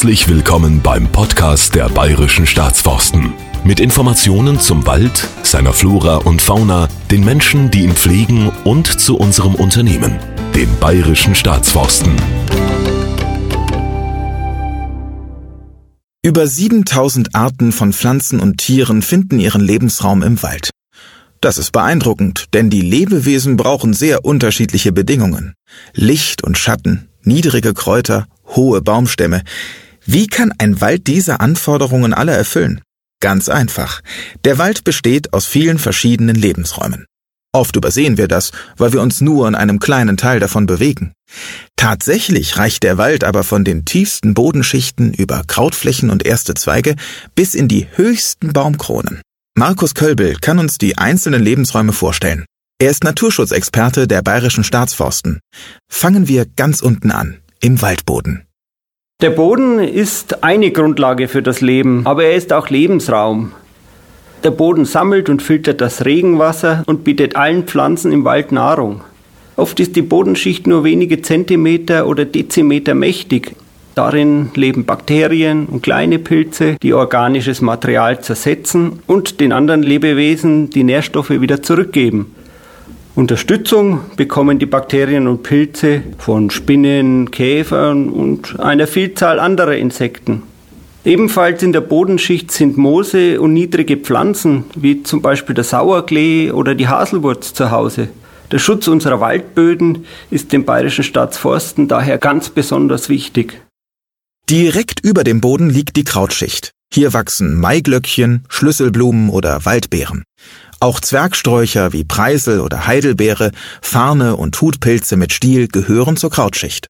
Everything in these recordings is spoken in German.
Herzlich willkommen beim Podcast der Bayerischen Staatsforsten. Mit Informationen zum Wald, seiner Flora und Fauna, den Menschen, die ihn pflegen und zu unserem Unternehmen, den Bayerischen Staatsforsten. Über 7000 Arten von Pflanzen und Tieren finden ihren Lebensraum im Wald. Das ist beeindruckend, denn die Lebewesen brauchen sehr unterschiedliche Bedingungen. Licht und Schatten, niedrige Kräuter, hohe Baumstämme. Wie kann ein Wald diese Anforderungen alle erfüllen? Ganz einfach. Der Wald besteht aus vielen verschiedenen Lebensräumen. Oft übersehen wir das, weil wir uns nur in einem kleinen Teil davon bewegen. Tatsächlich reicht der Wald aber von den tiefsten Bodenschichten über Krautflächen und erste Zweige bis in die höchsten Baumkronen. Markus Kölbel kann uns die einzelnen Lebensräume vorstellen. Er ist Naturschutzexperte der Bayerischen Staatsforsten. Fangen wir ganz unten an, im Waldboden. Der Boden ist eine Grundlage für das Leben, aber er ist auch Lebensraum. Der Boden sammelt und filtert das Regenwasser und bietet allen Pflanzen im Wald Nahrung. Oft ist die Bodenschicht nur wenige Zentimeter oder Dezimeter mächtig. Darin leben Bakterien und kleine Pilze, die organisches Material zersetzen und den anderen Lebewesen die Nährstoffe wieder zurückgeben. Unterstützung bekommen die Bakterien und Pilze von Spinnen, Käfern und einer Vielzahl anderer Insekten. Ebenfalls in der Bodenschicht sind Moose und niedrige Pflanzen, wie zum Beispiel der Sauerklee oder die Haselwurz zu Hause. Der Schutz unserer Waldböden ist dem Bayerischen Staatsforsten daher ganz besonders wichtig. Direkt über dem Boden liegt die Krautschicht. Hier wachsen Maiglöckchen, Schlüsselblumen oder Waldbeeren. Auch Zwergsträucher wie Preisel oder Heidelbeere, Farne und Hutpilze mit Stiel gehören zur Krautschicht.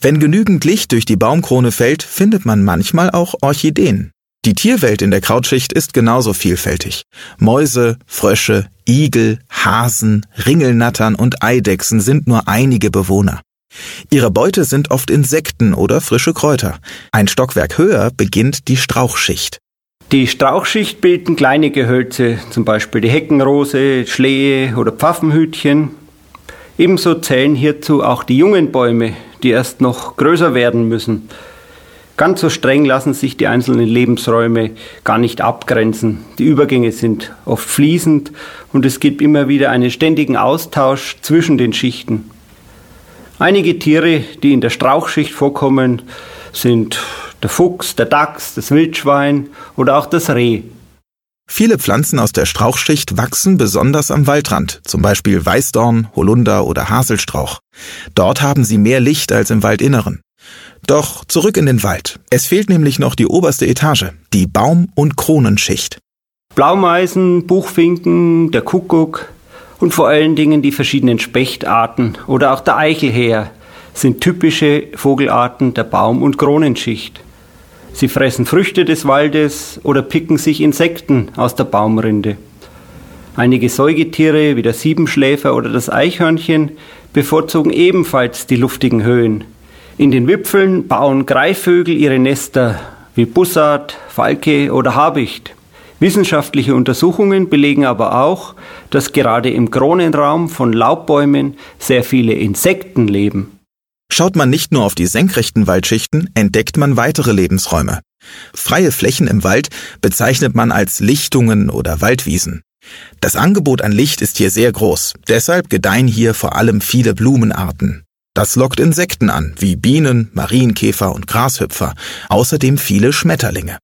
Wenn genügend Licht durch die Baumkrone fällt, findet man manchmal auch Orchideen. Die Tierwelt in der Krautschicht ist genauso vielfältig. Mäuse, Frösche, Igel, Hasen, Ringelnattern und Eidechsen sind nur einige Bewohner. Ihre Beute sind oft Insekten oder frische Kräuter. Ein Stockwerk höher beginnt die Strauchschicht. Die Strauchschicht bilden kleine Gehölze, zum Beispiel die Heckenrose, Schlehe oder Pfaffenhütchen. Ebenso zählen hierzu auch die jungen Bäume, die erst noch größer werden müssen. Ganz so streng lassen sich die einzelnen Lebensräume gar nicht abgrenzen. Die Übergänge sind oft fließend und es gibt immer wieder einen ständigen Austausch zwischen den Schichten. Einige Tiere, die in der Strauchschicht vorkommen, sind der Fuchs, der Dachs, das Wildschwein oder auch das Reh. Viele Pflanzen aus der Strauchschicht wachsen besonders am Waldrand, zum Beispiel Weißdorn, Holunder oder Haselstrauch. Dort haben sie mehr Licht als im Waldinneren. Doch zurück in den Wald. Es fehlt nämlich noch die oberste Etage, die Baum- und Kronenschicht. Blaumeisen, Buchfinken, der Kuckuck und vor allen Dingen die verschiedenen Spechtarten oder auch der Eichelhäher sind typische Vogelarten der Baum- und Kronenschicht. Sie fressen Früchte des Waldes oder picken sich Insekten aus der Baumrinde. Einige Säugetiere wie der Siebenschläfer oder das Eichhörnchen bevorzugen ebenfalls die luftigen Höhen. In den Wipfeln bauen Greifvögel ihre Nester wie Bussard, Falke oder Habicht. Wissenschaftliche Untersuchungen belegen aber auch, dass gerade im Kronenraum von Laubbäumen sehr viele Insekten leben. Schaut man nicht nur auf die senkrechten Waldschichten, entdeckt man weitere Lebensräume. Freie Flächen im Wald bezeichnet man als Lichtungen oder Waldwiesen. Das Angebot an Licht ist hier sehr groß, deshalb gedeihen hier vor allem viele Blumenarten. Das lockt Insekten an, wie Bienen, Marienkäfer und Grashüpfer, außerdem viele Schmetterlinge.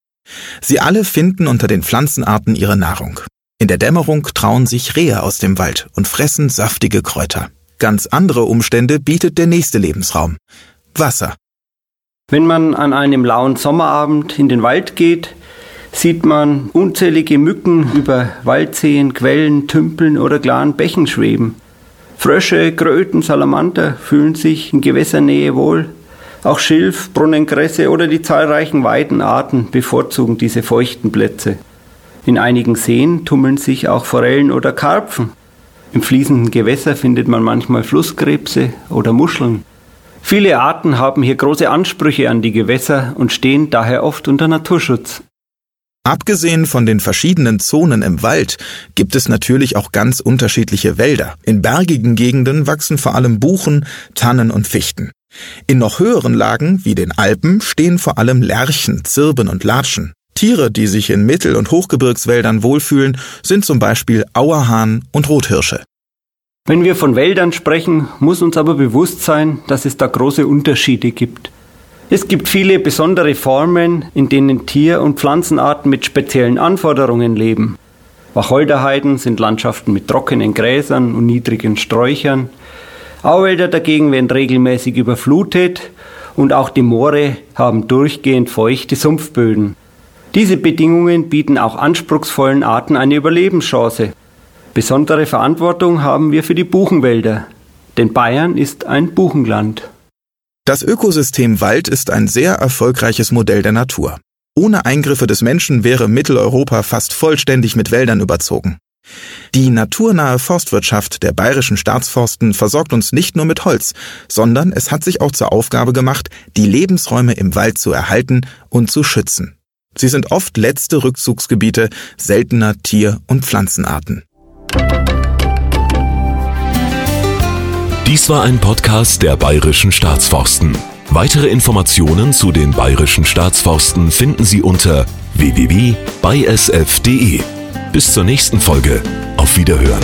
Sie alle finden unter den Pflanzenarten ihre Nahrung. In der Dämmerung trauen sich Rehe aus dem Wald und fressen saftige Kräuter. Ganz andere Umstände bietet der nächste Lebensraum. Wasser. Wenn man an einem lauen Sommerabend in den Wald geht, sieht man unzählige Mücken über Waldseen, Quellen, Tümpeln oder klaren Bächen schweben. Frösche, Kröten, Salamander fühlen sich in Gewässernähe wohl. Auch Schilf, Brunnenkresse oder die zahlreichen Weidenarten bevorzugen diese feuchten Plätze. In einigen Seen tummeln sich auch Forellen oder Karpfen. Im fließenden Gewässer findet man manchmal Flusskrebse oder Muscheln. Viele Arten haben hier große Ansprüche an die Gewässer und stehen daher oft unter Naturschutz. Abgesehen von den verschiedenen Zonen im Wald gibt es natürlich auch ganz unterschiedliche Wälder. In bergigen Gegenden wachsen vor allem Buchen, Tannen und Fichten. In noch höheren Lagen, wie den Alpen, stehen vor allem Lerchen, Zirben und Latschen. Tiere, die sich in Mittel- und Hochgebirgswäldern wohlfühlen, sind zum Beispiel Auerhahn und Rothirsche. Wenn wir von Wäldern sprechen, muss uns aber bewusst sein, dass es da große Unterschiede gibt. Es gibt viele besondere Formen, in denen Tier- und Pflanzenarten mit speziellen Anforderungen leben. Wacholderheiden sind Landschaften mit trockenen Gräsern und niedrigen Sträuchern. Auwälder dagegen werden regelmäßig überflutet und auch die Moore haben durchgehend feuchte Sumpfböden. Diese Bedingungen bieten auch anspruchsvollen Arten eine Überlebenschance. Besondere Verantwortung haben wir für die Buchenwälder, denn Bayern ist ein Buchenland. Das Ökosystem Wald ist ein sehr erfolgreiches Modell der Natur. Ohne Eingriffe des Menschen wäre Mitteleuropa fast vollständig mit Wäldern überzogen. Die naturnahe Forstwirtschaft der bayerischen Staatsforsten versorgt uns nicht nur mit Holz, sondern es hat sich auch zur Aufgabe gemacht, die Lebensräume im Wald zu erhalten und zu schützen. Sie sind oft letzte Rückzugsgebiete seltener Tier- und Pflanzenarten. Dies war ein Podcast der bayerischen Staatsforsten. Weitere Informationen zu den bayerischen Staatsforsten finden Sie unter www.bysf.de. Bis zur nächsten Folge. Auf Wiederhören.